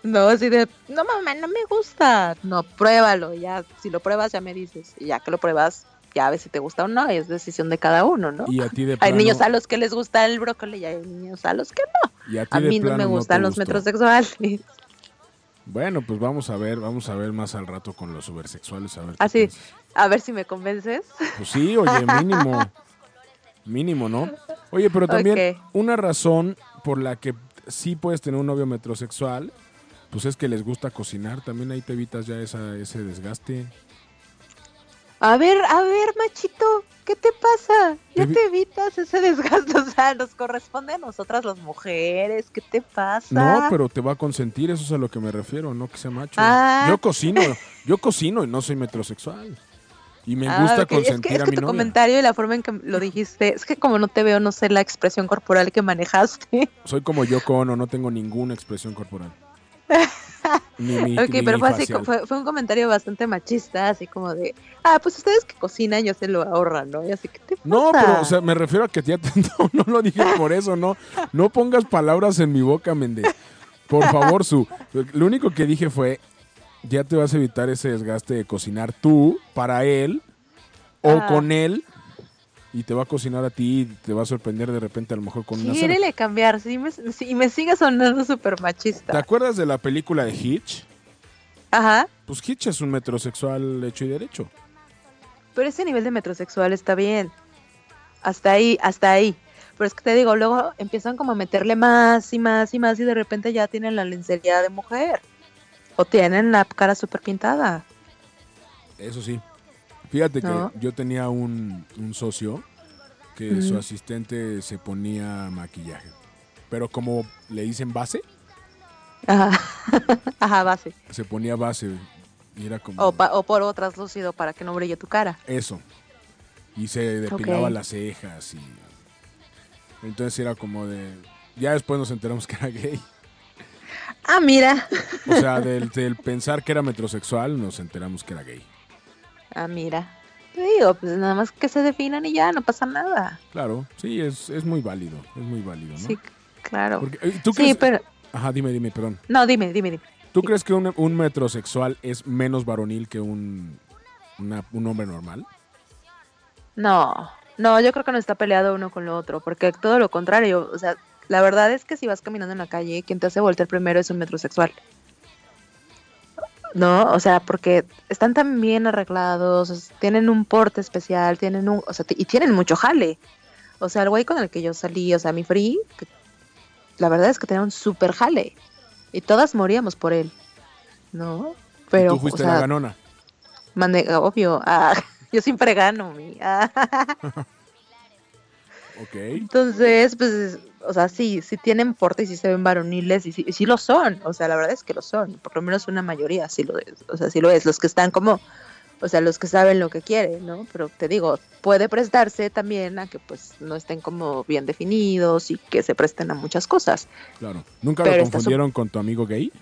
No, así de, no mamá, no me gusta. No, pruébalo, ya, si lo pruebas ya me dices. Y ya que lo pruebas, ya ves si te gusta o no, es decisión de cada uno, ¿no? Y a ti de Hay niños a los que les gusta el brócoli y hay niños a los que no. y a ti A mí no me gustan los metrosexuales. Bueno, pues vamos a ver, vamos a ver más al rato con los supersexuales. A ver Así, piensas. a ver si me convences. Pues sí, oye, mínimo. mínimo, ¿no? Oye, pero también Ok. una razón por la que sí puedes tener un novio metrosexual, pues es que les gusta cocinar. También ahí te evitas ya esa, ese desgaste. A ver, a ver, machito, ¿qué te pasa? Ya Te vi- te evitas ese desgaste, o sea, nos corresponde a nosotras las mujeres, ¿qué te pasa? No, pero te va a consentir, eso es a lo que me refiero, no que sea macho. Ah. Yo cocino, yo cocino y no soy metrosexual. Y me Ah, gusta ok, consentir Es que, es a que mi tu novia. comentario y la forma en que lo dijiste, es que como no te veo, no sé la expresión corporal que manejaste. Soy como yo Ono, no tengo ninguna expresión corporal. Ni, ok, ni pero fue así, fue, fue un comentario bastante machista, así como de, ah, pues ustedes que cocinan ya se lo ahorran, ¿no? Y así, ¿qué te pasa? No, pero o sea, me refiero a que ya te- no, no lo dije por eso, no. No pongas palabras en mi boca, Méndez. Por favor, Su. Lo único que dije fue, ya te vas a evitar ese desgaste de cocinar tú para él o Ah. con él y te va a cocinar a ti y te va a sorprender de repente a lo mejor con una cena. Quiérele cambiar, sí me, sí, me sigue sonando súper ¿Te machista. acuerdas de la película de Hitch? Ajá, Pues Hitch es un metrosexual hecho y derecho. pero ese nivel de metrosexual está bien. Hasta ahí, hasta ahí. Pero es que te digo, luego empiezan como a meterle más y más y más y de repente ya tienen la lencería de mujer. O tienen la cara súper pintada. Eso sí. Fíjate ¿No? que yo tenía un, un socio que su asistente se ponía maquillaje. Pero como le dicen base, Ajá, Ajá base. se ponía base. Y era como O, pa- o polvo translúcido para que no brille tu cara. eso. Y se depilaba las cejas y... Entonces era como de... Ya después nos enteramos que era gay. Ah, mira. O sea, del, del pensar que era metrosexual, nos enteramos que era gay. Ah, mira. Te digo, pues nada más que se definan y ya, no pasa nada. Claro, sí, es, es muy válido. Es muy válido, ¿no? Sí, claro. Porque, eh, ¿tú Sí, crees- pero... Ajá, dime, dime, perdón. No, dime, dime, dime. ¿Tú Sí. crees que un, un metrosexual es menos varonil que un, una- un hombre normal? No, no, yo creo que no está peleado uno con lo otro, porque todo lo contrario, o sea, la verdad es que si vas caminando en la calle, quien te hace voltear primero es un metrosexual. No, o sea, porque están tan bien arreglados, tienen un porte especial, tienen un, o sea, y tienen mucho jale. O sea, el güey con el que yo salí, o sea, mi free, que- la verdad es que tenía un super jale. Y todas moríamos por él. ¿No? Pero, y tú fuiste o sea, la ganona. Mande, obvio. Ah, yo siempre gano, mi. Ah. Ok. Entonces, pues, o sea, sí, sí tienen porte y sí se ven varoniles y sí, y sí lo son. O sea, la verdad es que lo son. Por lo menos una mayoría sí lo es. O sea, sí lo es. Los que están como o sea, los que saben lo que quieren, ¿no? Pero te digo, puede prestarse también a que pues no estén como bien definidos y que se presten a muchas cosas. Claro. ¿Nunca Pero lo confundieron con tu amigo gay?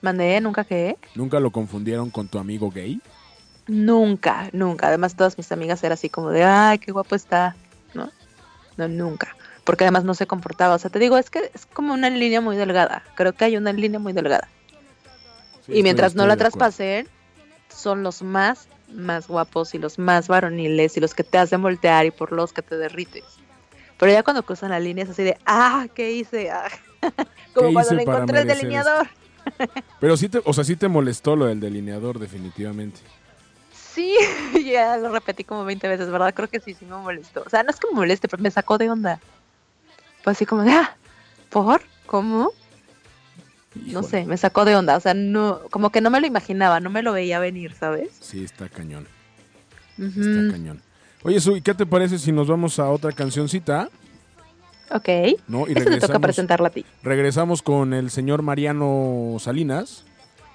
Mandé, nunca que, ¿Nunca lo confundieron con tu amigo gay? nunca, nunca. Además, todas mis amigas eran así como de, ay, qué guapo está, ¿no? No, nunca. Porque además no se comportaba. O sea, te digo, es que es como una línea muy delgada. Creo que hay una línea muy delgada. Sí, y mientras no la traspasen, son los más, más guapos y los más varoniles y los que te hacen voltear y por los que te derrites. Pero ya cuando cruzan la línea es así de, ah, ¿qué hice? Ah. Como ¿Qué cuando le encontré el delineador. Pero sí te, o sea, sí te molestó lo del delineador, definitivamente. Sí, ya lo repetí como 20 veces, ¿verdad? Creo que sí, sí me molestó. O sea, no es que me moleste, pero me sacó de onda. Fue así como de, ah, ¿por? ¿Cómo? No sé, me sacó de onda. O sea, no, como que no me lo imaginaba, no me lo veía venir, ¿sabes? Sí, está cañón. Está cañón. Oye, Su, ¿y qué te parece si nos vamos a otra cancioncita? Ok. ¿No? Y Este te toca presentarla a ti. regresamos con el señor Mariano Salinas,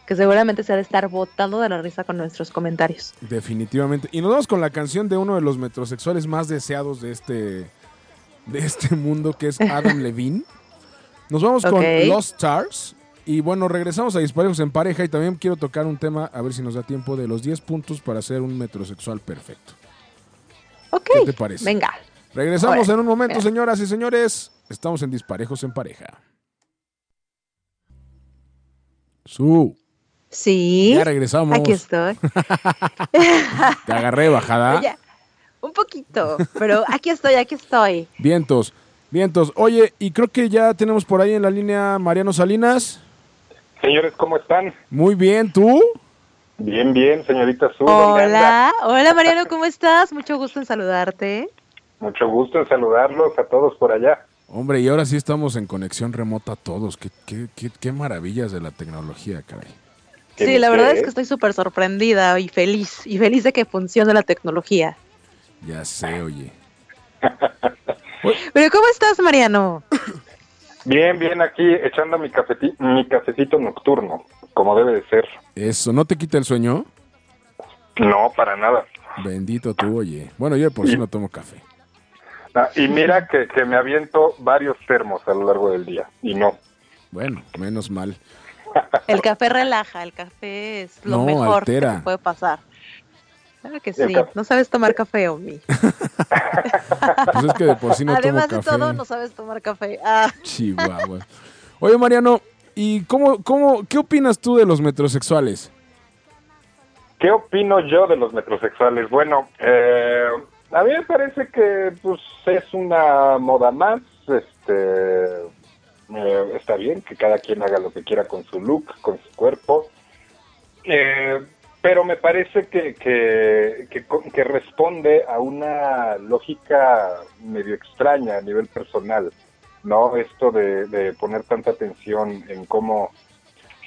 Que seguramente se ha de estar botando de la risa con nuestros comentarios. definitivamente. Y nos vamos con la canción de uno de los metrosexuales más deseados de este, de este mundo, que es Adam Levine. Nos vamos con. Lost Stars. Y bueno, regresamos a Disparejos en Pareja y también quiero tocar un tema, a ver si nos da tiempo, de los 10 puntos para ser un metrosexual perfecto. Ok. ¿Qué te parece? Venga. Regresamos Ahora, en un momento, señoras y señores. Estamos en Disparejos en Pareja. Su, Sí. ya regresamos. Aquí estoy. Te agarré bajada. Ya, un poquito, pero aquí estoy, aquí estoy. Vientos, vientos. Oye, y creo que ya tenemos por ahí en la línea Mariano Salinas. Señores, ¿cómo están? Muy bien, ¿tú? Bien, bien, señorita Su. ¿dónde anda? Hola, hola Mariano, ¿cómo estás? Mucho gusto en saludarte. Mucho gusto en saludarlos a todos por allá. Hombre, y ahora sí estamos en conexión remota todos. Qué, qué, qué, qué maravillas de la tecnología, caray. ¿Qué Sí, la verdad es que estoy súper sorprendida y feliz, y feliz de que funcione la tecnología. Ya sé, oye. Pero ¿cómo estás, Mariano? Bien, bien, aquí echando mi, cafeti- mi cafecito nocturno, como debe de ser. Eso, ¿no te quita el sueño? No, para nada. Bendito tú, oye. Bueno, yo de por sí no tomo café. Ah, y mira que, que me aviento varios termos a lo largo del día. Y no. Bueno, menos mal. El café relaja, el café es lo No, mejor altera. que te puede pasar. Claro que El sí, no sabes tomar café, Omi. Pues es que de por sí no Además tomo de café. todo, no sabes tomar café. Ah, Chihuahua. Oye, Mariano, ¿y cómo, cómo, qué opinas tú de los metrosexuales? ¿Qué opino yo de los metrosexuales? Bueno, eh, a mí me parece que pues es una moda más. Este eh, está bien que cada quien haga lo que quiera con su look, con su cuerpo. Eh, pero me parece que, que, que, que responde a una lógica medio extraña a nivel personal, ¿no? Esto de, de poner tanta atención en cómo,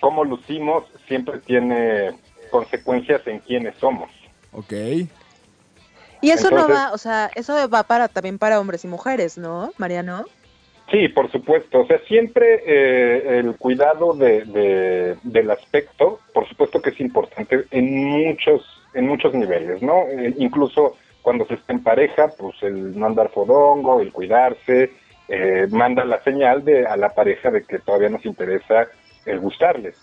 cómo lucimos siempre tiene consecuencias en quiénes somos. Ok. y eso no va, o sea, eso va para también para hombres y mujeres, ¿no, Mariano? Sí, por supuesto. O sea, siempre eh, el cuidado de, de- del aspecto, por supuesto que es importante en muchos, en muchos niveles, ¿no? Eh, incluso cuando se está en pareja, pues el no andar fodongo, el cuidarse, eh, manda la señal de, a la pareja de que todavía nos interesa el gustarles.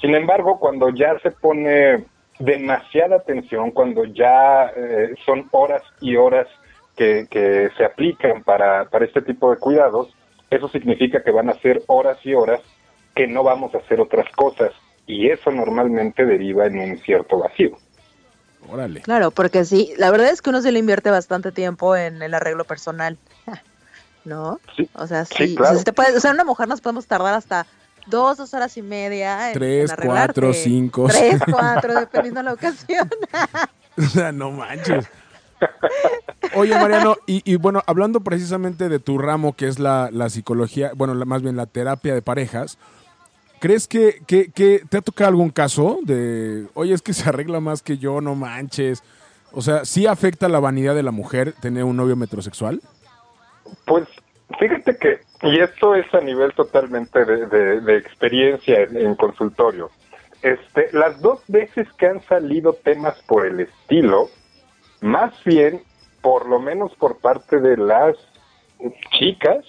Sin embargo, cuando ya se pone demasiada atención, cuando ya eh, son horas y horas que, que se aplican para, para este tipo de cuidados, eso significa que van a ser horas y horas que no vamos a hacer otras cosas. Y eso normalmente deriva en un cierto vacío. Órale. Claro, porque sí, la verdad es que uno se le invierte bastante tiempo en el arreglo personal, ¿no? Sí, O sea, sí, sí, o claro. sea, si te puedes- o sea, una mujer nos podemos tardar hasta dos, dos horas y media en, Tres, en cuatro, cinco. Tres, cuatro, dependiendo de la ocasión. O sea, no manches. Oye, Mariano, y, bueno, hablando precisamente de tu ramo, que es la, psicología, bueno, la- más bien la terapia de parejas, ¿crees que, te ha tocado algún caso de, oye, es que se arregla más que yo, no manches? O sea, ¿sí afecta la vanidad de la mujer tener un novio metrosexual? Pues fíjate que, y esto es a nivel totalmente de experiencia en, en consultorio, Este, las dos veces que han salido temas por el estilo, más bien, por lo menos por parte de las chicas,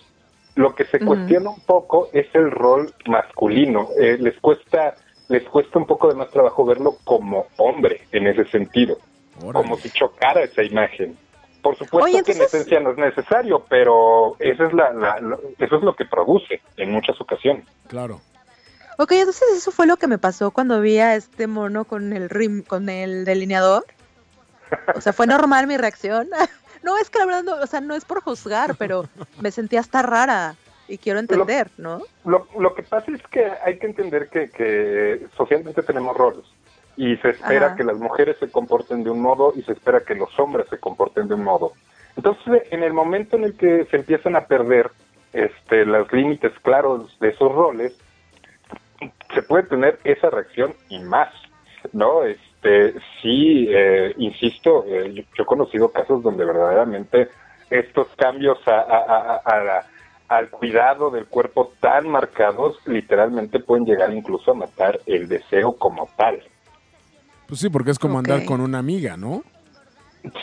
lo que se cuestiona un poco es el rol masculino. Eh, les cuesta les cuesta un poco de más trabajo verlo como hombre en ese sentido, Órale. como si chocara esa imagen. Por supuesto Oye, que en esencia no es necesario, pero eso es la, la- lo- eso es lo que produce en muchas ocasiones. Claro. Ok, entonces eso fue lo que me pasó cuando vi a este mono con el rim, con el delineador. O sea, fue normal mi reacción. No, es que la verdad, no, o sea, no es por juzgar, pero me sentía hasta rara y quiero entender, ¿no? Lo, lo que pasa es que hay que entender que, que socialmente tenemos roles y se espera Ajá. que las mujeres se comporten de un modo y se espera que los hombres se comporten de un modo. Entonces, en el momento en el que se empiezan a perder este, los límites claros de esos roles, se puede tener esa reacción y más, ¿no? Este, sí, eh, insisto, eh, yo, yo he conocido casos donde verdaderamente estos cambios a, a- a- a la- al cuidado del cuerpo tan marcados literalmente pueden llegar incluso a matar el deseo como tal. Pues sí, porque es como andar con una amiga, ¿no?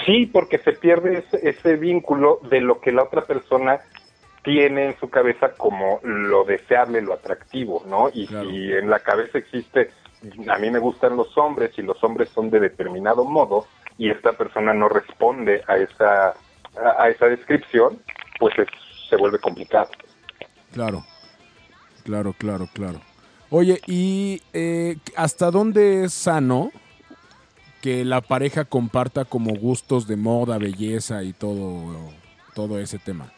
Sí, porque se pierde ese, ese vínculo de lo que la otra persona tiene en su cabeza como lo deseable, lo atractivo, ¿no? Y Claro. si en la cabeza existe, a mí me gustan los hombres y los hombres son de determinado modo y esta persona no responde a esa, a, a esa descripción, pues es- se vuelve complicado. Claro. Claro, claro, claro. Oye, ¿y eh, hasta dónde es sano que la pareja comparta como gustos de moda, belleza y todo, todo ese tema?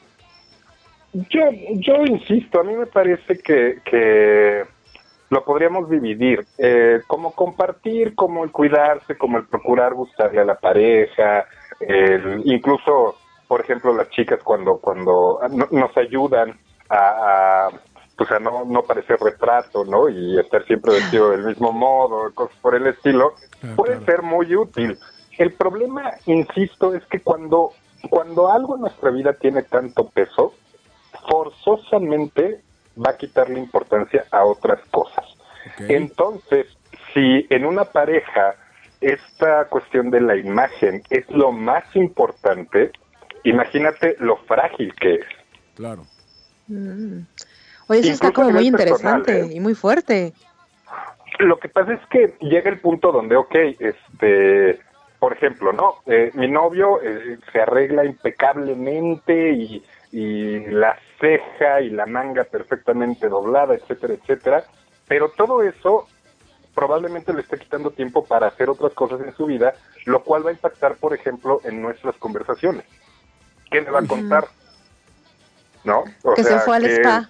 Yo, yo insisto, a mí me parece que, que lo podríamos dividir, eh, como compartir, como el cuidarse, como el procurar gustarle a la pareja, el- incluso, por ejemplo, las chicas cuando cuando no- nos ayudan a, a, pues a no, no parecer retrato, ¿no? Y estar siempre vestido del mismo modo, cosas por el estilo, Ah, puede ser muy útil. El problema, insisto, es que cuando, cuando algo en nuestra vida tiene tanto peso, forzosamente va a quitarle importancia a otras cosas. Entonces, si en una pareja esta cuestión de la imagen es lo más importante, imagínate lo frágil que es. Claro. Mm. Oye, eso está como muy personal, interesante ¿eh? y muy fuerte. Lo que pasa es que llega el punto donde, ok, este, por ejemplo, ¿no? Eh, mi novio eh, se arregla impecablemente y, y la ceja y la manga perfectamente doblada, etcétera, etcétera, pero todo eso probablemente le esté quitando tiempo para hacer otras cosas en su vida, lo cual va a impactar, por ejemplo, en nuestras conversaciones. ¿Qué le va a contar? ¿No? O que se sea, fue al que- spa.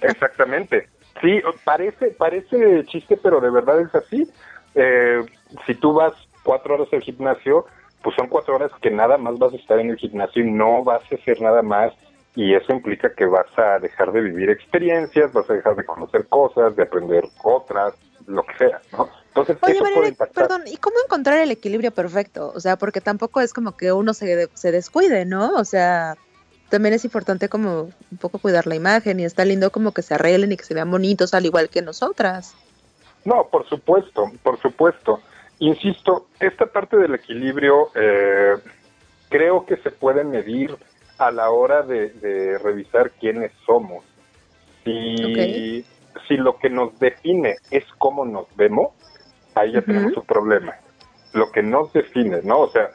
Exactamente. Sí, parece, parece chiste, pero de verdad es así. Eh, si tú vas cuatro horas al gimnasio, pues son cuatro horas que nada más vas a estar en el gimnasio y no vas a hacer nada más. Y eso implica que vas a dejar de vivir experiencias, vas a dejar de conocer cosas, de aprender otras, lo que sea, ¿no? Entonces, Oye, eso puede impactar. perdón, ¿y cómo encontrar el equilibrio perfecto? O sea, porque tampoco es como que uno se, se descuide, ¿no? O sea, también es importante como un poco cuidar la imagen y está lindo como que se arreglen y que se vean bonitos al igual que nosotras. No, por supuesto, por supuesto. Insisto, esta parte del equilibrio eh, creo que se puede medir a la hora de, de revisar quiénes somos. Si, si lo que nos define es cómo nos vemos, ahí ya Ujú. tenemos un problema. Lo que nos define, ¿no? O sea,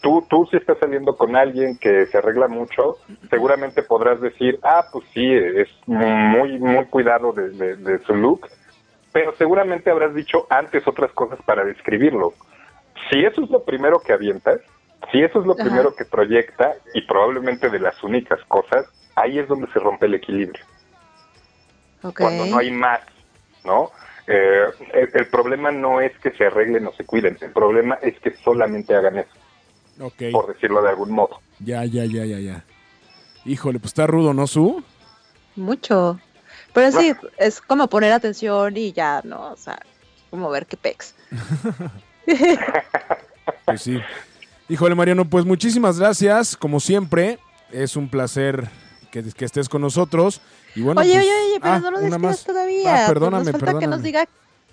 tú, tú si estás saliendo con alguien que se arregla mucho, seguramente podrás decir, ah, pues sí, es muy, muy cuidado de, de- de su look, pero seguramente habrás dicho antes otras cosas para describirlo. Si eso es lo primero que avientas, si eso es lo Ajá. primero que proyecta y probablemente de las únicas cosas, ahí es donde se rompe el equilibrio cuando no hay más, ¿no? Eh, el, el problema no es que se arreglen o se cuiden, el problema es que solamente hagan eso, Ok. por decirlo de algún modo. Ya, ya, ya, ya, ya. Híjole, pues está rudo, ¿no, Su? Mucho. Pero sí, es como poner atención y ya, ¿no? O sea, como ver qué pex. Pues sí. Híjole, Mariano, pues muchísimas gracias. Como siempre, es un placer que, que estés con nosotros. Y bueno, oye, pues- oye, oye, pero Ah, no lo despidas más. todavía. Ah, perdóname, Nos falta que perdóname. nos diga,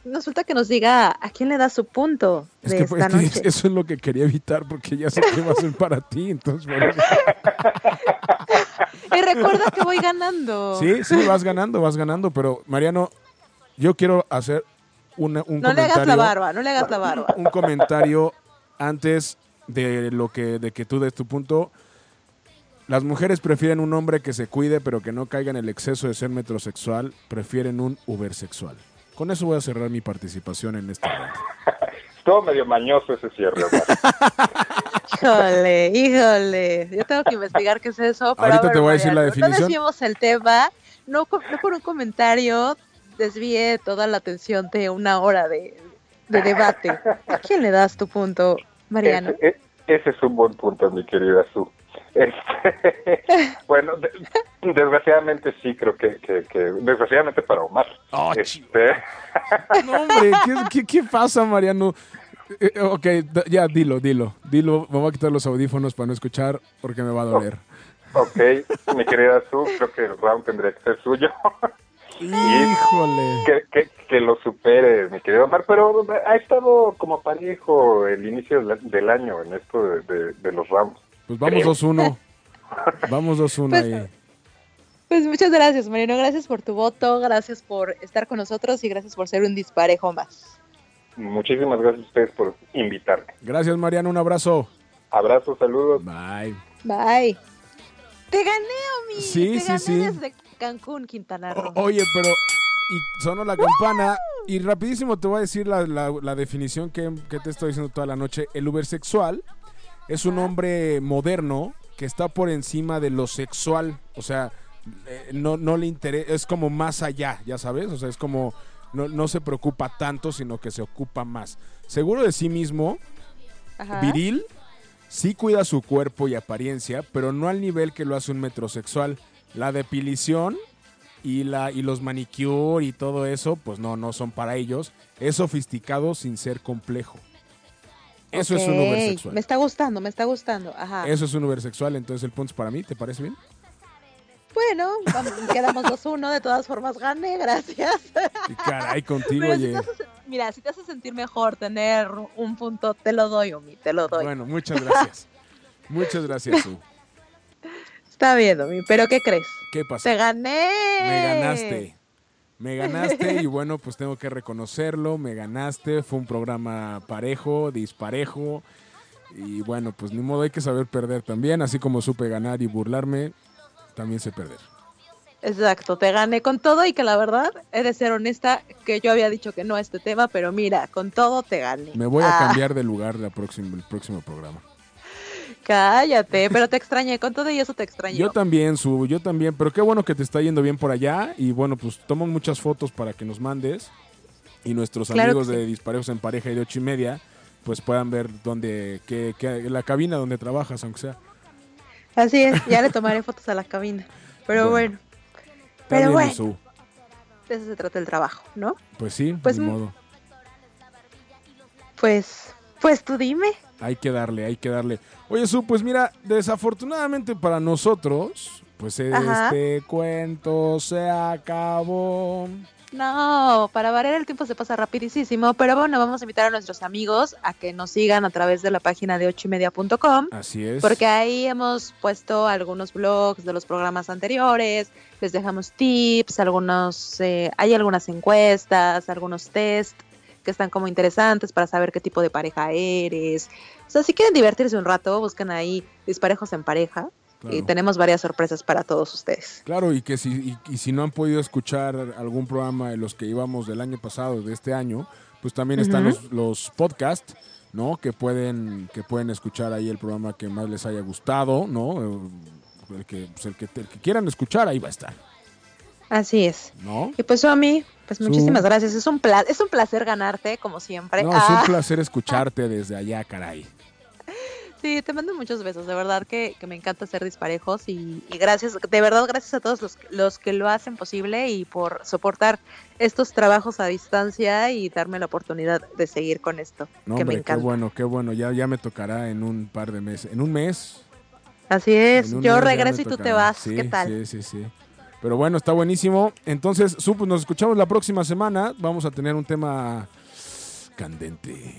nos falta que nos diga a quién le da su punto Es de que, esta es que noche. eso es lo que quería evitar porque ya sé qué va a ser para ti. Entonces, bueno. Y recuerda que voy ganando. Sí, sí, vas ganando, vas ganando. Pero, Mariano, yo quiero hacer una- un No le comentario. hagas la barba, no le hagas la barba. un comentario antes de lo que de que tú des tu punto. Las mujeres prefieren un hombre que se cuide pero que no caiga en el exceso de ser metrosexual, prefieren un ubersexual. Con eso voy a cerrar mi participación en este round. Estuvo medio mañoso ese cierre. Híjole, híjole. Yo tengo que investigar qué es eso. Pero Ahorita ver, te voy a decir la definición. No desviemos el tema. No, no por un comentario desvíe toda la atención de una hora de, de debate. ¿A quién le das tu punto, Mariano? Ese, e- ese es un buen punto, mi querida Su. Este, bueno, de- desgraciadamente sí, creo que, que, que- desgraciadamente para Omar. Oh, Este, No, hombre, ¿qué, qué, qué pasa, Mariano? Eh, eh, ok, ya, dilo, dilo. Dilo, me voy a quitar los audífonos para no escuchar porque me va a doler. ok, mi querida Su, creo que el round tendría que ser suyo. Híjole. que, que, que lo supere, mi querido Omar, pero ha estado como parejo el inicio del, del año en esto de, de- de los rounds. Pues vamos Creo. 2-1. Vamos 2-1 Pues, ahí. Pues muchas gracias, Mariano. Gracias por tu voto, gracias por estar con nosotros y gracias por ser un disparejo más. Muchísimas gracias a ustedes por invitarme. Gracias, Mariano. Un abrazo. Abrazos, saludos. Bye. Bye. Te gané, Omi. Sí, Te sí, gané sí. desde Cancún, Quintana Roo. O- oye, pero. Y sonó la campana. Y rapidísimo te voy a decir la, la- la definición que, que te estoy diciendo toda la noche. El ubersexual es un hombre moderno que está por encima de lo sexual. O sea, eh, no, no le interesa. Es como más allá, ya sabes. O sea, es como. No, no se preocupa tanto, sino que se ocupa más. Seguro de sí mismo, Ajá. viril, sí cuida su cuerpo y apariencia, pero no al nivel que lo hace un metrosexual. La depilición y, la, y los manicure y todo eso, pues no, no son para ellos. Es sofisticado sin ser complejo. Eso es un Ok, ubersexual. Me está gustando, me está gustando. Ajá. Eso es un ubersexual, entonces el punto es para mí, ¿te parece bien? Bueno, vamos, quedamos 2-1. De todas formas, gané, gracias. Y caray, contigo, Pero si oye. hace, mira, si te hace sentir mejor tener un punto, te lo doy, Omi, te lo doy. Bueno, muchas gracias. muchas gracias, Su. Está bien, Omi, pero ¿qué crees? ¿Qué pasa? ¡Te gané! Me ganaste. Me ganaste y bueno, pues tengo que reconocerlo. Me ganaste. Fue un programa parejo, disparejo. Y bueno, pues ni modo, hay que saber perder también. Así como supe ganar y burlarme, también sé perder. Exacto, te gané con todo y que la verdad, he de ser honesta, que yo había dicho que no a este tema, pero mira, con todo te gané. Me voy a Ah, cambiar de lugar la próxima, el próximo programa. Cállate, pero te extrañé, con todo y eso te extrañé. Yo también, Su, yo también. Pero qué bueno que te está yendo bien por allá. Y bueno, pues tomo muchas fotos para que nos mandes. Y nuestros Claro amigos que sí. de Disparejos en Pareja y de ocho y media, pues puedan ver dónde, qué, qué- la cabina donde trabajas, aunque sea. Así es, ya le tomaré fotos a la cabina. Pero Bueno. bueno, Pero bueno. Isu. de eso se trata el trabajo, ¿no? Pues sí, Pues, mm. modo. Pues, pues tú dime. Hay que darle, hay que darle. Oye, Su, pues mira, desafortunadamente para nosotros, pues Ajá. este cuento se acabó. No, para variar el tiempo se pasa rapidísimo, pero bueno, vamos a invitar a nuestros amigos a que nos sigan a través de la página de ochoymedia.com. Así es. Porque ahí hemos puesto algunos blogs de los programas anteriores, les dejamos tips, algunos, eh, hay algunas encuestas, algunos test que están como interesantes para saber qué tipo de pareja eres. O sea, si quieren divertirse un rato, buscan ahí disparejos en pareja y tenemos varias sorpresas para todos ustedes. Claro, y que si, y, y si no han podido escuchar algún programa de los que íbamos del año pasado, de este año, pues también están los, los podcasts, ¿no? Que pueden, que pueden escuchar ahí el programa que más les haya gustado, ¿no? El que, pues el que, el que quieran escuchar, ahí va a estar, Así es. ¿no? Y pues Omi, pues Su- muchísimas gracias. Es un, pla- es un placer ganarte, como siempre. No, es Ah. un placer escucharte desde allá, caray. Sí, te mando muchos besos, de verdad que, que me encanta hacer disparejos y, y gracias, de verdad gracias a todos los, los que lo hacen posible y por soportar estos trabajos a distancia y darme la oportunidad de seguir con esto, No, que me hombre, qué encanta. bueno, qué bueno. Ya, ya me tocará en un par de meses. En un mes. Así es, yo regreso y tú te vas, Sí, ¿qué tal? Sí, sí, sí. Pero bueno, está buenísimo. Entonces, Su, pues nos escuchamos la próxima semana. Vamos a tener un tema candente.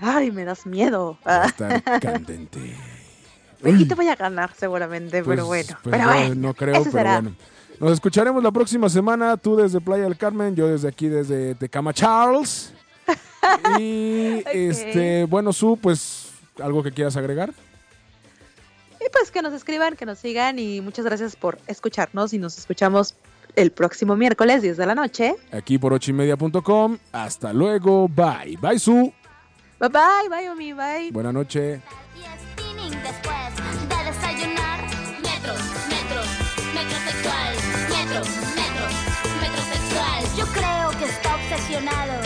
Ay, me das miedo. Va a estar candente. aquí te voy a ganar seguramente, pero Pues- bueno. pues pero bueno, no creo, pero será. bueno. Nos escucharemos la próxima semana. Tú desde Playa del Carmen, yo desde aquí, desde Tecama Charles. Y este, bueno, Su, pues, ¿algo que quieras agregar? Y pues que nos escriban, que nos sigan y muchas gracias por escucharnos y nos escuchamos el próximo miércoles 10 de la noche. Aquí por ochimedia.com. Hasta luego. Bye. Bye, Su. Bye bye, bye Omi, bye. Buena noche. Y spinning después de desayunar. Metros, metros, metrosexual. Metros, metros, metrosexual. Yo creo que está obsesionado.